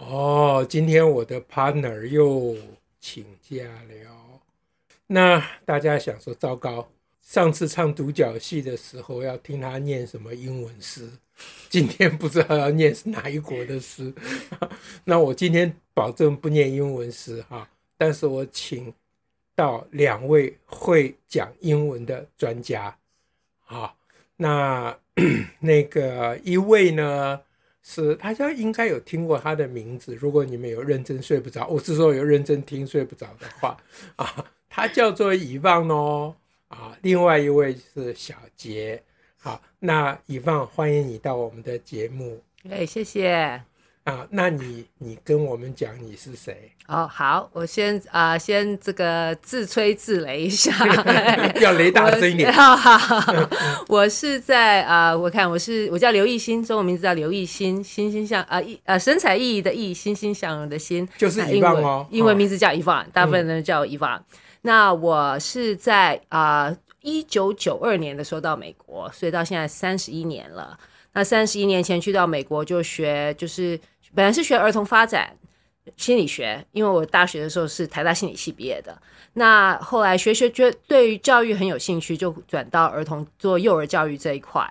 哦，今天我的 partner 又请假了。那大家想说，糟糕，上次唱独角戏的时候要听他念什么英文诗，今天不知道要念哪一国的诗。那我今天保证不念英文诗哈，但是我请到两位会讲英文的专家。好，那。那个一位呢，是大家应该有听过他的名字。如果你们有认真睡不着，我是说有认真听睡不着的话啊，他叫做以望哦啊。另外一位是小杰，好，那以望欢迎你到我们的节目。哎，谢谢。啊，那你你跟我们讲你是谁？哦，好，我先啊、呃，先这个自吹自擂一下，要雷大声一点。好好，我是 在啊、呃，我看我是我叫刘艺欣，中文名字叫刘艺欣，欣欣向啊，艺啊，神采奕奕的奕，欣欣向荣的欣，就是以望哦，英文名字叫以望，大部分人叫我以望。那我是在啊一九九二年的时候到美国，所以到现在三十一年了。那三十一年前去到美国就学，就是本来是学儿童发展心理学，因为我大学的时候是台大心理系毕业的。那后来学学觉对于教育很有兴趣，就转到儿童做幼儿教育这一块。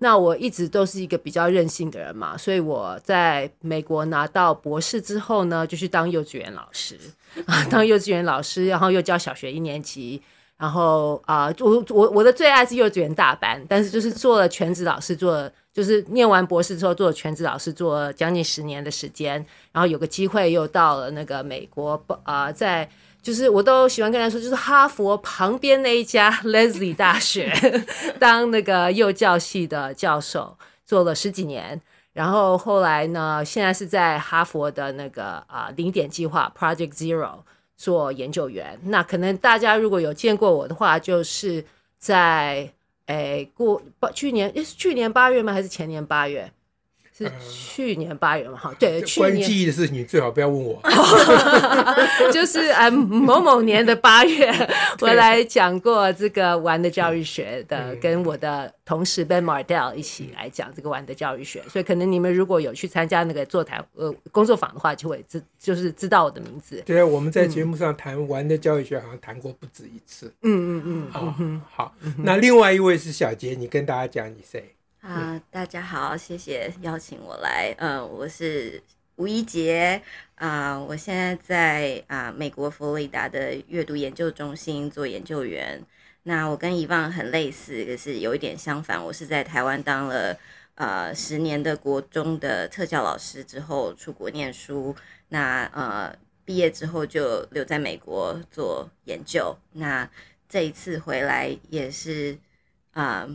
那我一直都是一个比较任性的人嘛，所以我在美国拿到博士之后呢，就去当幼稚园老师啊，当幼稚园老师，然后又教小学一年级。然后啊、我我我的最爱是幼稚园大班，但是就是做了全职老师，做了就是念完博士之后做全职老师，做将近十年的时间。然后有个机会又到了那个美国，啊、在就是我都喜欢跟人说，就是哈佛旁边那一家 Lesley 大学当那个幼教系的教授，做了十几年。然后后来呢，现在是在哈佛的那个啊、零点计划 Project Zero。做研究员，那可能大家如果有见过我的话，就是在哎过去年，是去年八月吗？还是前年八月？是去年八月嘛？哈，对，去年。关于记忆的事情，你最好不要问我。就是啊，某某年的八月，我来讲过这个玩的教育学的，跟我的同事 Ben Mardell 一起来讲这个玩的教育学。所以可能你们如果有去参加那个座谈呃工作坊的话，就会知就是知道我的名字。对啊，我们在节目上谈玩的教育学，好像谈过不止一次。嗯嗯嗯。好，好。那另外一位是小杰，你跟大家讲你谁？啊、呃，大家好，谢谢邀请我来。嗯、呃，我是吴一杰啊，我现在在啊、呃、美国佛罗里达的阅读研究中心做研究员。那我跟以往很类似，可是有一点相反。我是在台湾当了呃十年的国中的特教老师之后出国念书。那呃毕业之后就留在美国做研究。那这一次回来也是啊。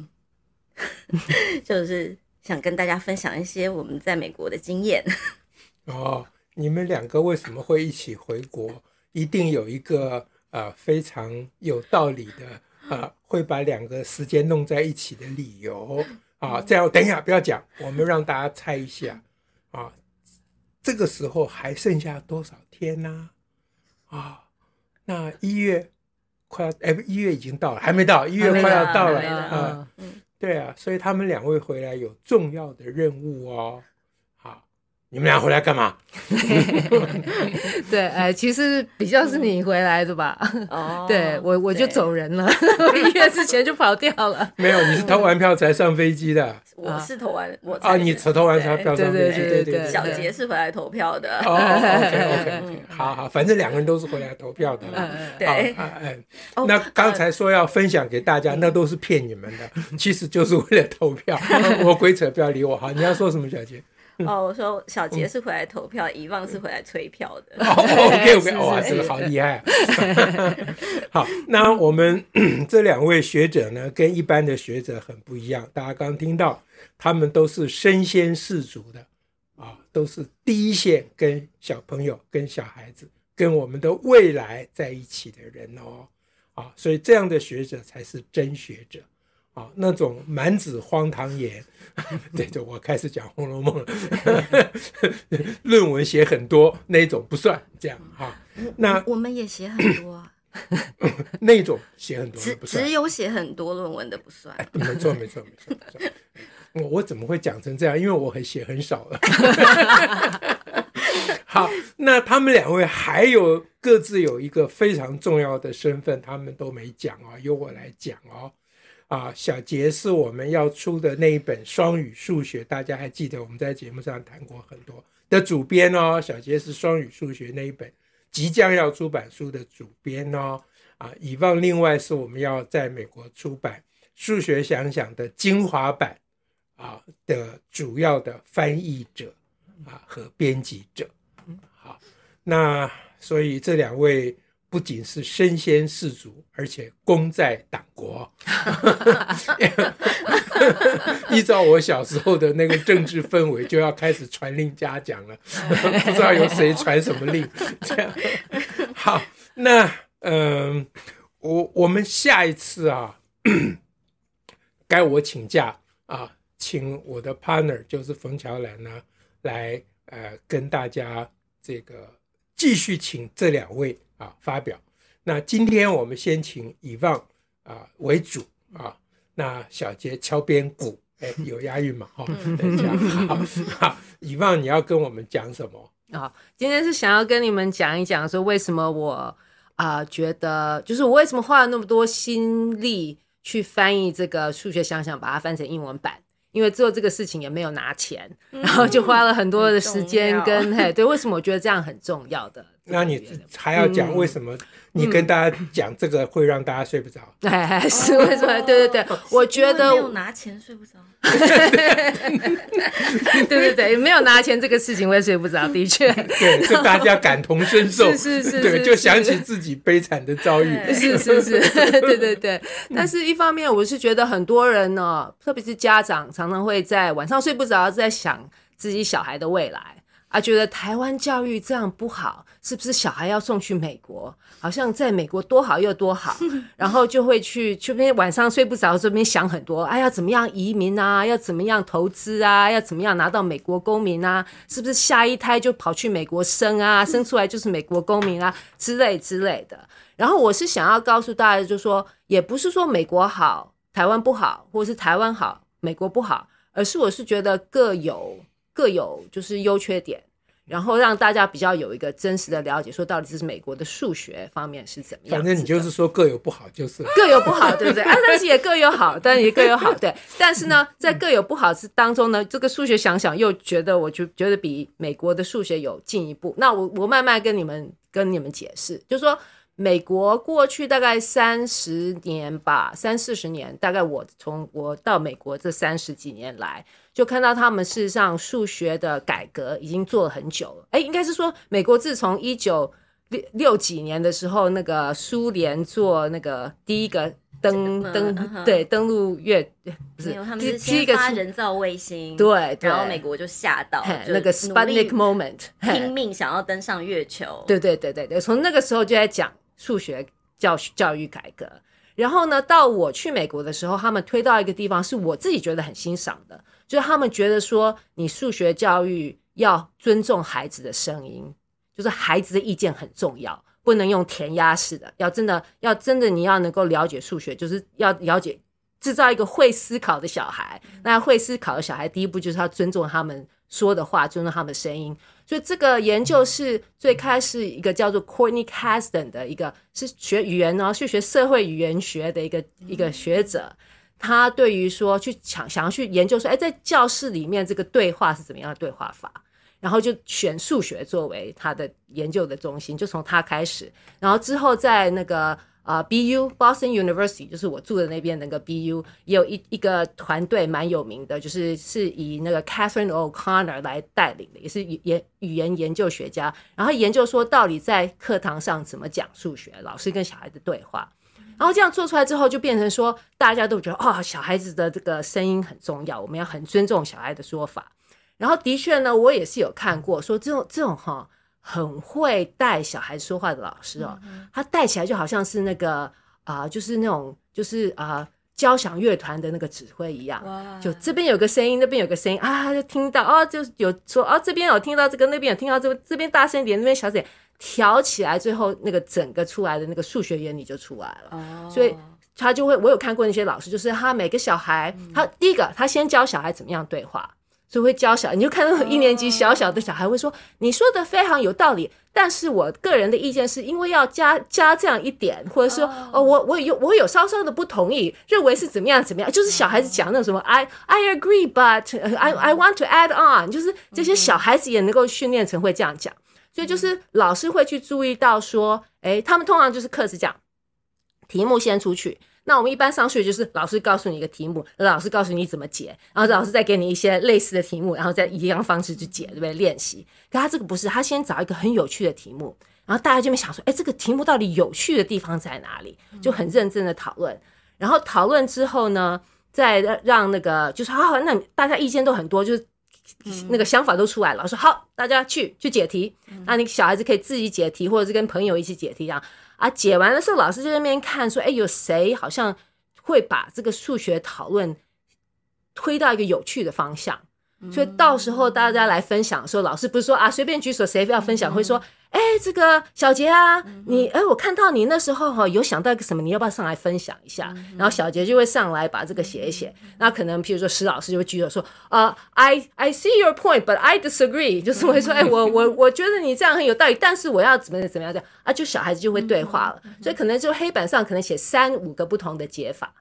呃 就是想跟大家分享一些我们在美国的经验。哦，你们两个为什么会一起回国？一定有一个呃非常有道理的呃，会把两个时间弄在一起的理由啊。这样，等一下不要讲，我们让大家猜一下啊。这个时候还剩下多少天呢？啊，那一月快要哎，一月已经到了，还没到，一月快要到了啊。对啊，所以他们两位回来有重要的任务哦。好，你们俩回来干嘛？对，哎，其实比较是你回来的吧？哦，对我我就走人了，我一月之前就跑掉了。没有，你是投完票才上飞机的。我是投完，我啊，你投完才票上飞机。对对对，小杰是回来投票的。哦，OK OK，好好，反正两个人都是回来投票的。对，哎，那刚才说要分享给大家，那都是骗你们的，其实就是为了投票。我鬼扯，不要理我哈。你要说什么，小杰？哦，我说小杰是回来投票，以望是回来催票的。哦，OK OK，哇，这个好厉害。好，那我们 这两位学者呢，跟一般的学者很不一样。大家刚听到，他们都是身先士卒的啊，都是第一线跟小朋友、跟小孩子跟我们的未来在一起的人哦，啊，所以这样的学者才是真学者。啊，那种满纸荒唐言，对 对，我开始讲《红楼梦》了，论文写很多那种不算这样哈。那我们也写很多啊，那种写很多只只有写很多论文的不算。哎、没错没错没错没错，我我怎么会讲成这样？因为我很写很少了。好，那他们两位还有各自有一个非常重要的身份，他们都没讲哦，由我来讲哦。啊，小杰是我们要出的那一本双语数学，大家还记得我们在节目上谈过很多的主编哦。小杰是双语数学那一本即将要出版书的主编哦。啊，以望另外是我们要在美国出版《数学想想》的精华版啊的主要的翻译者啊和编辑者。好，那所以这两位。不仅是身先士卒，而且功在党国。依照我小时候的那个政治氛围，就要开始传令嘉奖了，不知道有谁传什么令。这样好，那嗯、呃，我我们下一次啊，该我请假啊，请我的 partner 就是冯乔兰呢，来呃跟大家这个继续请这两位。啊，发表。那今天我们先请以望啊为主啊，那小杰敲边鼓，哎，有押韵嘛？哈、哦，等一下，好，以望你要跟我们讲什么？啊，今天是想要跟你们讲一讲，说为什么我啊、呃、觉得，就是我为什么花了那么多心力去翻译这个数学想想，把它翻成英文版。因为做这个事情也没有拿钱，嗯、然后就花了很多的时间跟嘿，对，为什么我觉得这样很重要的？那你还要讲为什么？你跟大家讲这个会让大家睡不着？哎、嗯，是为什么？对对对，我觉得没有拿钱睡不着。对对对，没有拿钱这个事情会睡不着，的确，对，是大家感同身受，是是是，对，就想起自己悲惨的遭遇，是是是，对对对。但是一方面，我是觉得很多人呢，特别是家长，常常会在晚上睡不着，在想自己小孩的未来。啊，觉得台湾教育这样不好，是不是小孩要送去美国？好像在美国多好又多好，然后就会去去边晚上睡不着，这边想很多，哎，要怎么样移民啊？要怎么样投资啊？要怎么样拿到美国公民啊？是不是下一胎就跑去美国生啊？生出来就是美国公民啊？之类之类的。然后我是想要告诉大家，就是说，也不是说美国好，台湾不好，或者是台湾好，美国不好，而是我是觉得各有。各有就是优缺点，然后让大家比较有一个真实的了解，说到底这是美国的数学方面是怎么样。反正你就是说各有不好，就是各有不好，对不对？啊，但是也各有好，但是也各有好，对。但是呢，在各有不好之当中呢，这个数学想想又觉得，我就觉得比美国的数学有进一步。那我我慢慢跟你们跟你们解释，就是说。美国过去大概三十年吧，三四十年，大概我从我到美国这三十几年来，就看到他们事实上数学的改革已经做了很久了。哎，应该是说美国自从一九六六几年的时候，那个苏联做那个第一个登登、嗯、对登陆月，不是他们是先发人造卫星，对，然后美国就吓到那个 Sputnik moment，拼命想要登上月球。对对对对对，从那个时候就在讲。数学教教育改革，然后呢，到我去美国的时候，他们推到一个地方，是我自己觉得很欣赏的，就是他们觉得说，你数学教育要尊重孩子的声音，就是孩子的意见很重要，不能用填鸭式的，要真的要真的你要能够了解数学，就是要了解制造一个会思考的小孩。那会思考的小孩，第一步就是要尊重他们说的话，尊重他们的声音。所以这个研究是最开始一个叫做 Courtney Caston 的一个是学语言呢，是学社会语言学的一个一个学者。他对于说去想想要去研究说，哎，在教室里面这个对话是怎么样的对话法，然后就选数学作为他的研究的中心，就从他开始，然后之后在那个。啊、B U Boston University 就是我住的那边那个 BU，也有一一个团队蛮有名的，就是是以那个 Catherine O'Connor 来带领的，也是语言语言研究学家。然后研究说到底在课堂上怎么讲数学，老师跟小孩的对话。然后这样做出来之后，就变成说大家都觉得哦，小孩子的这个声音很重要，我们要很尊重小孩的说法。然后的确呢，我也是有看过说这种这种哈。很会带小孩说话的老师哦，他带起来就好像是那个啊、呃，就是那种就是啊。呃交响乐团的那个指挥一样，就这边有个声音，那边有个声音啊，就听到哦，就有说哦，这边有听到这个，那边有听到这个，这边大声一点，那边小声点，调起来，最后那个整个出来的那个数学原理就出来了。哦，所以他就会，我有看过那些老师，就是他每个小孩，他第一个他先教小孩怎么样对话。就会教小，你就看到一年级小小的小孩会说：“你说的非常有道理，但是我个人的意见是因为要加加这样一点，或者说哦，我我有我有稍稍的不同意，认为是怎么样怎么样，就是小孩子讲那种什么 I I agree but I I want to add on，就是这些小孩子也能够训练成会这样讲，所以就是老师会去注意到说，哎，他们通常就是课时讲题目先出去。”那我们一般上学就是老师告诉你一个题目，老师告诉你怎么解，然后老师再给你一些类似的题目，然后再以一样方式去解，对不对？练习。可他这个不是，他先找一个很有趣的题目，然后大家就会想说，哎，这个题目到底有趣的地方在哪里？就很认真的讨论。然后讨论之后呢，再让那个就是好，那大家意见都很多，就是那个想法都出来了。说好，大家去去解题。那你小孩子可以自己解题，或者是跟朋友一起解题，这样。啊，解完的时候，老师就在那边看，说：“哎，有谁好像会把这个数学讨论推到一个有趣的方向？”所以到时候大家来分享的时候，老师不是说啊，随便举手，谁要分享，会说。哎，这个小杰啊，你哎，我看到你那时候哈有想到一个什么，你要不要上来分享一下？然后小杰就会上来把这个写一写。那可能譬如说石老师就会举手说啊，I I see your point, but I disagree，就是会说，哎，我我我觉得你这样很有道理，但是我要怎么怎么样这样啊？就小孩子就会对话了，所以可能就黑板上可能写三五个不同的解法，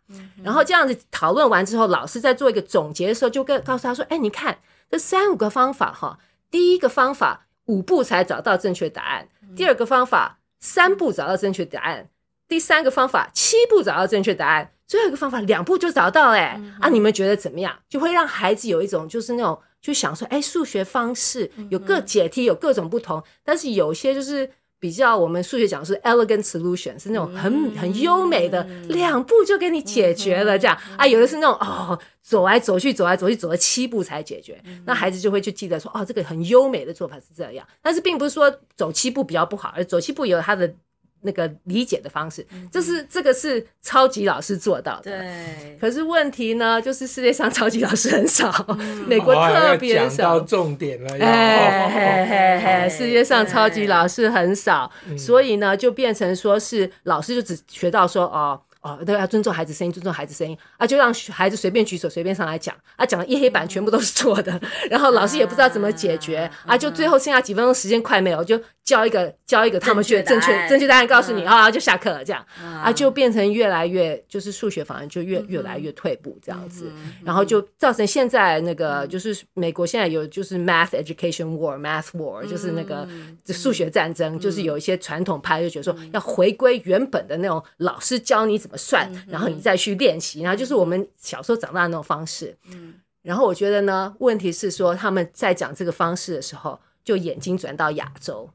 然后这样子讨论完之后，老师在做一个总结的时候，就跟告诉他说，哎，你看这三五个方法哈，第一个方法。五步才找到正确答案。第二个方法，三步找到正确答案。第三个方法，七步找到正确答案。最后一个方法，两步就找到了。哎，啊，你们觉得怎么样？就会让孩子有一种就是那种就想说，哎，数学方式有各解题有各种不同，但是有些就是。比较我们数学讲是 elegant solution，是那种很很优美的，两步就给你解决了这样啊。有的是那种哦，走来走去，走来走去，走了七步才解决。那孩子就会去记得说，哦，这个很优美的做法是这样。但是并不是说走七步比较不好，而走七步有他的。那个理解的方式，就是这个是超级老师做到的。对，可是问题呢，就是世界上超级老师很少，美国特别少。讲到重点了，哎嘿嘿嘿，世界上超级老师很少，所以呢，就变成说是老师就只学到说哦。哦，都要尊重孩子声音，尊重孩子声音啊！就让孩子随便举手，随便上来讲啊，讲的一黑板全部都是错的，然后老师也不知道怎么解决啊，就最后剩下几分钟时间快没有，就教一个教一个他们觉得正确正确答案告诉你啊，就下课了这样啊，就变成越来越就是数学反而就越越来越退步这样子，然后就造成现在那个就是美国现在有就是 math education war，math war 就是那个数学战争，就是有一些传统派就觉得说要回归原本的那种老师教你怎么。算，然后你再去练习，然后就是我们小时候长大的那种方式。嗯，然后我觉得呢，问题是说他们在讲这个方式的时候，就眼睛转到亚洲，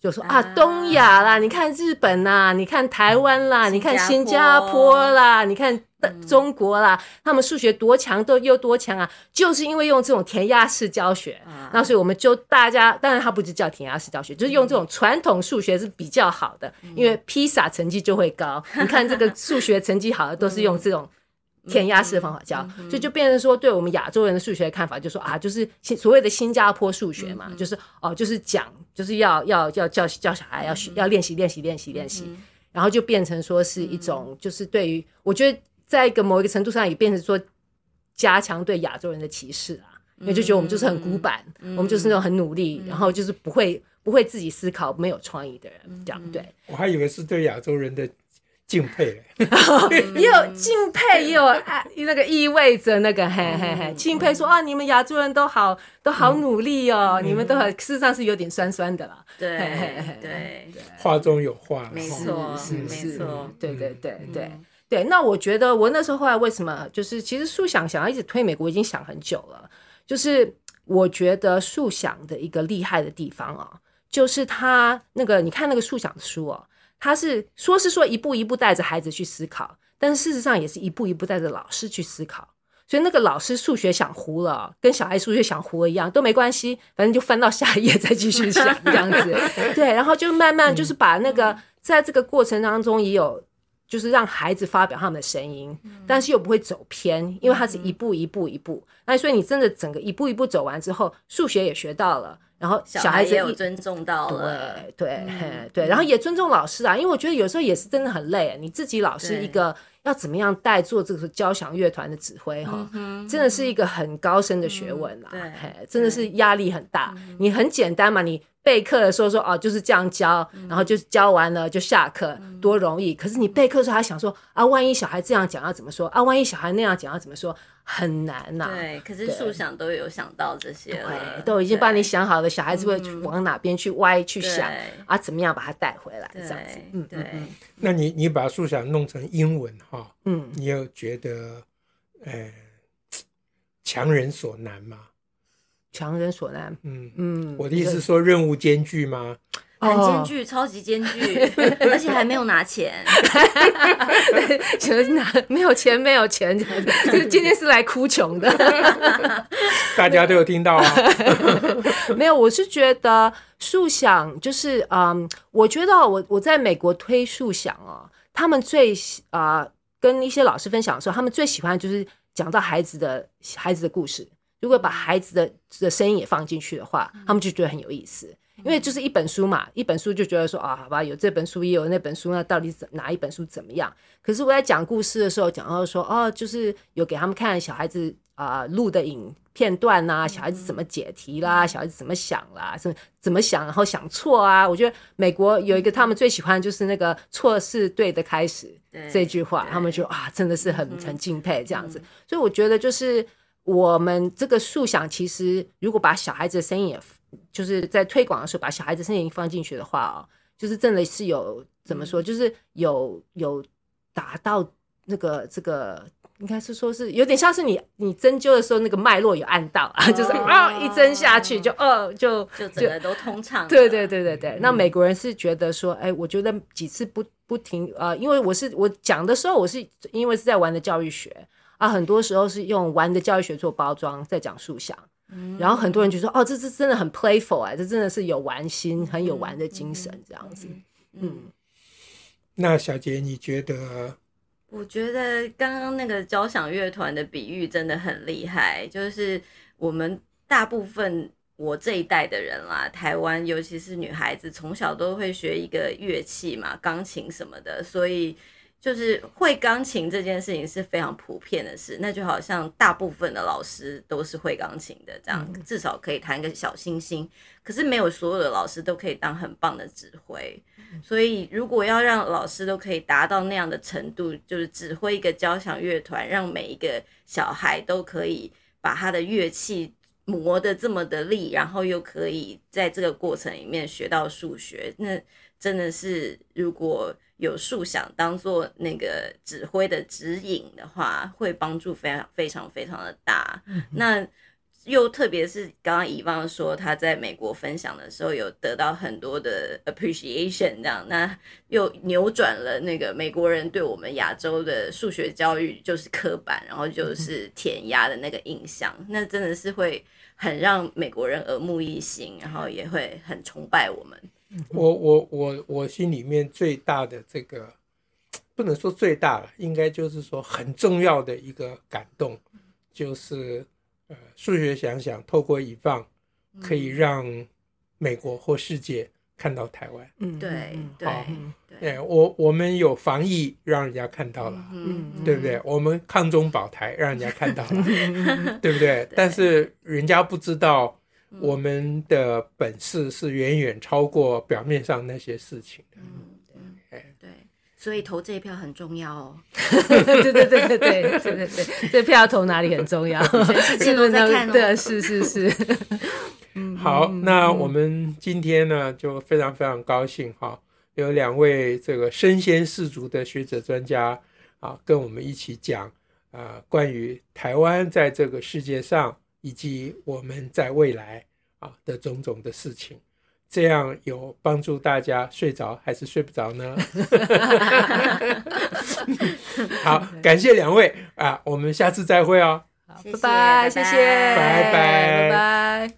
就说啊，东亚啦，你看日本啦，你看台湾啦，你看新加坡。啦，你看。中国啦，他们数学多强都又多强啊，就是因为用这种填鸭式教学，那所以我们就大家，当然他不是叫填鸭式教学，就是用这种传统数学是比较好的，因为披萨成绩就会高。你看这个数学成绩好的都是用这种填鸭式的方法教，所以就变成说，对我们亚洲人的数学的看法，就说啊，就是所谓的新加坡数学嘛，就是哦，就是讲就是要要要教教小孩要学要练习练习练习练习，然后就变成说是一种就是对于我觉得。在一个某一个程度上，也变成说加强对亚洲人的歧视啊，因为就觉得我们就是很古板，嗯、我们就是那种很努力，嗯、然后就是不会不会自己思考、没有创意的人，嗯、这样对。我还以为是对亚洲人的敬佩，也有敬佩，也有爱，那个意味着那个嘿嘿嘿，敬佩说啊，你们亚洲人都好都好努力哦，嗯、你们都很事实上是有点酸酸的啦。对对，话中有话，没错，是没错，对对对对。对，那我觉得我那时候后来为什么就是其实数想想要一直推美国已经想很久了，就是我觉得数想的一个厉害的地方啊，就是他那个你看那个数想的书哦，他是说是说一步一步带着孩子去思考，但是事实上也是一步一步带着老师去思考，所以那个老师数学想糊了，跟小孩数学想糊了一样都没关系，反正就翻到下一页再继续想这样子。对，然后就慢慢就是把那个在这个过程当中也有。就是让孩子发表他们的声音，但是又不会走偏，因为他是一步一步一步。那所以你真的整个一步一步走完之后，数学也学到了，然后小孩子也有尊重到了，对对、嗯、对，然后也尊重老师啊，因为我觉得有时候也是真的很累，你自己老师一个。要怎么样带做这个交响乐团的指挥哈，真的是一个很高深的学问啦。对，真的是压力很大。你很简单嘛，你备课的时候说哦，就是这样教，然后就教完了就下课，多容易。可是你备课的时候还想说啊，万一小孩这样讲要怎么说啊？万一小孩那样讲要怎么说？很难呐。对，可是树想都有想到这些了，都已经帮你想好了，小孩子会往哪边去歪去想啊？怎么样把他带回来？这样子，嗯，对。那你你把树想弄成英文哈，嗯，你有觉得，呃，强人所难吗？强人所难，嗯嗯，我的意思是说任务艰巨吗？很艰巨，超级艰巨，而且还没有拿钱，就是拿没有钱，没有钱，就是今天是来哭穷的，大家都有听到啊。没有，我是觉得速想就是嗯，我觉得我我在美国推速想哦，他们最啊、呃、跟一些老师分享的时候，他们最喜欢就是讲到孩子的孩子的故事，如果把孩子的的声音也放进去的话，他们就觉得很有意思。因为就是一本书嘛，一本书就觉得说啊，好吧，有这本书也有那本书，那到底怎哪一本书怎么样？可是我在讲故事的时候，讲到说哦，就是有给他们看小孩子啊录的影片段呐，小孩子怎么解题啦，小孩子怎么想啦，怎么怎么想，然后想错啊。我觉得美国有一个他们最喜欢就是那个错是对的开始这句话，他们就啊真的是很很敬佩这样子。所以我觉得就是我们这个素想，其实如果把小孩子的声音也。就是在推广的时候，把小孩子声音放进去的话哦，就是真的是有怎么说，就是有有达到那个这个，应该是说是有点像是你你针灸的时候那个脉络有按到啊，就是啊一针下去就哦就就整个都通畅。对对对对对，那美国人是觉得说，哎，我觉得几次不不停啊，因为我是我讲的时候，我是因为是在玩的教育学啊，很多时候是用玩的教育学做包装，在讲树想。然后很多人就说：“哦，这这真的很 playful 啊，这真的是有玩心，很有玩的精神，这样子。”嗯，那小杰，你觉得？我觉得刚刚那个交响乐团的比喻真的很厉害，就是我们大部分我这一代的人啦，台湾尤其是女孩子，从小都会学一个乐器嘛，钢琴什么的，所以。就是会钢琴这件事情是非常普遍的事，那就好像大部分的老师都是会钢琴的，这样至少可以弹个小星星。可是没有所有的老师都可以当很棒的指挥，所以如果要让老师都可以达到那样的程度，就是指挥一个交响乐团，让每一个小孩都可以把他的乐器磨得这么的力，然后又可以在这个过程里面学到数学，那真的是如果。有树想当做那个指挥的指引的话，会帮助非常非常非常的大。那又特别是刚刚以方说他在美国分享的时候，有得到很多的 appreciation，这样那又扭转了那个美国人对我们亚洲的数学教育就是刻板，然后就是填鸭的那个印象，那真的是会很让美国人耳目一新，然后也会很崇拜我们。我我我我心里面最大的这个，不能说最大了，应该就是说很重要的一个感动，就是呃，数学想想透过以放，可以让美国或世界看到台湾。嗯，对对对，我我们有防疫，让人家看到了，嗯，对不对？我们抗中保台，让人家看到了，对不对？但是人家不知道。我们的本事是远远超过表面上那些事情的。嗯，对，对，所以投这一票很重要哦。对对对对对对对对，这票投哪里很重要？全世界都在看哦。对，是是是。好，那我们今天呢，就非常非常高兴哈，有两位这个身先士卒的学者专家啊，跟我们一起讲啊，关于台湾在这个世界上。以及我们在未来啊的种种的事情，这样有帮助大家睡着还是睡不着呢？好，感谢两位啊，我们下次再会哦。谢谢拜拜，谢谢，拜拜拜拜。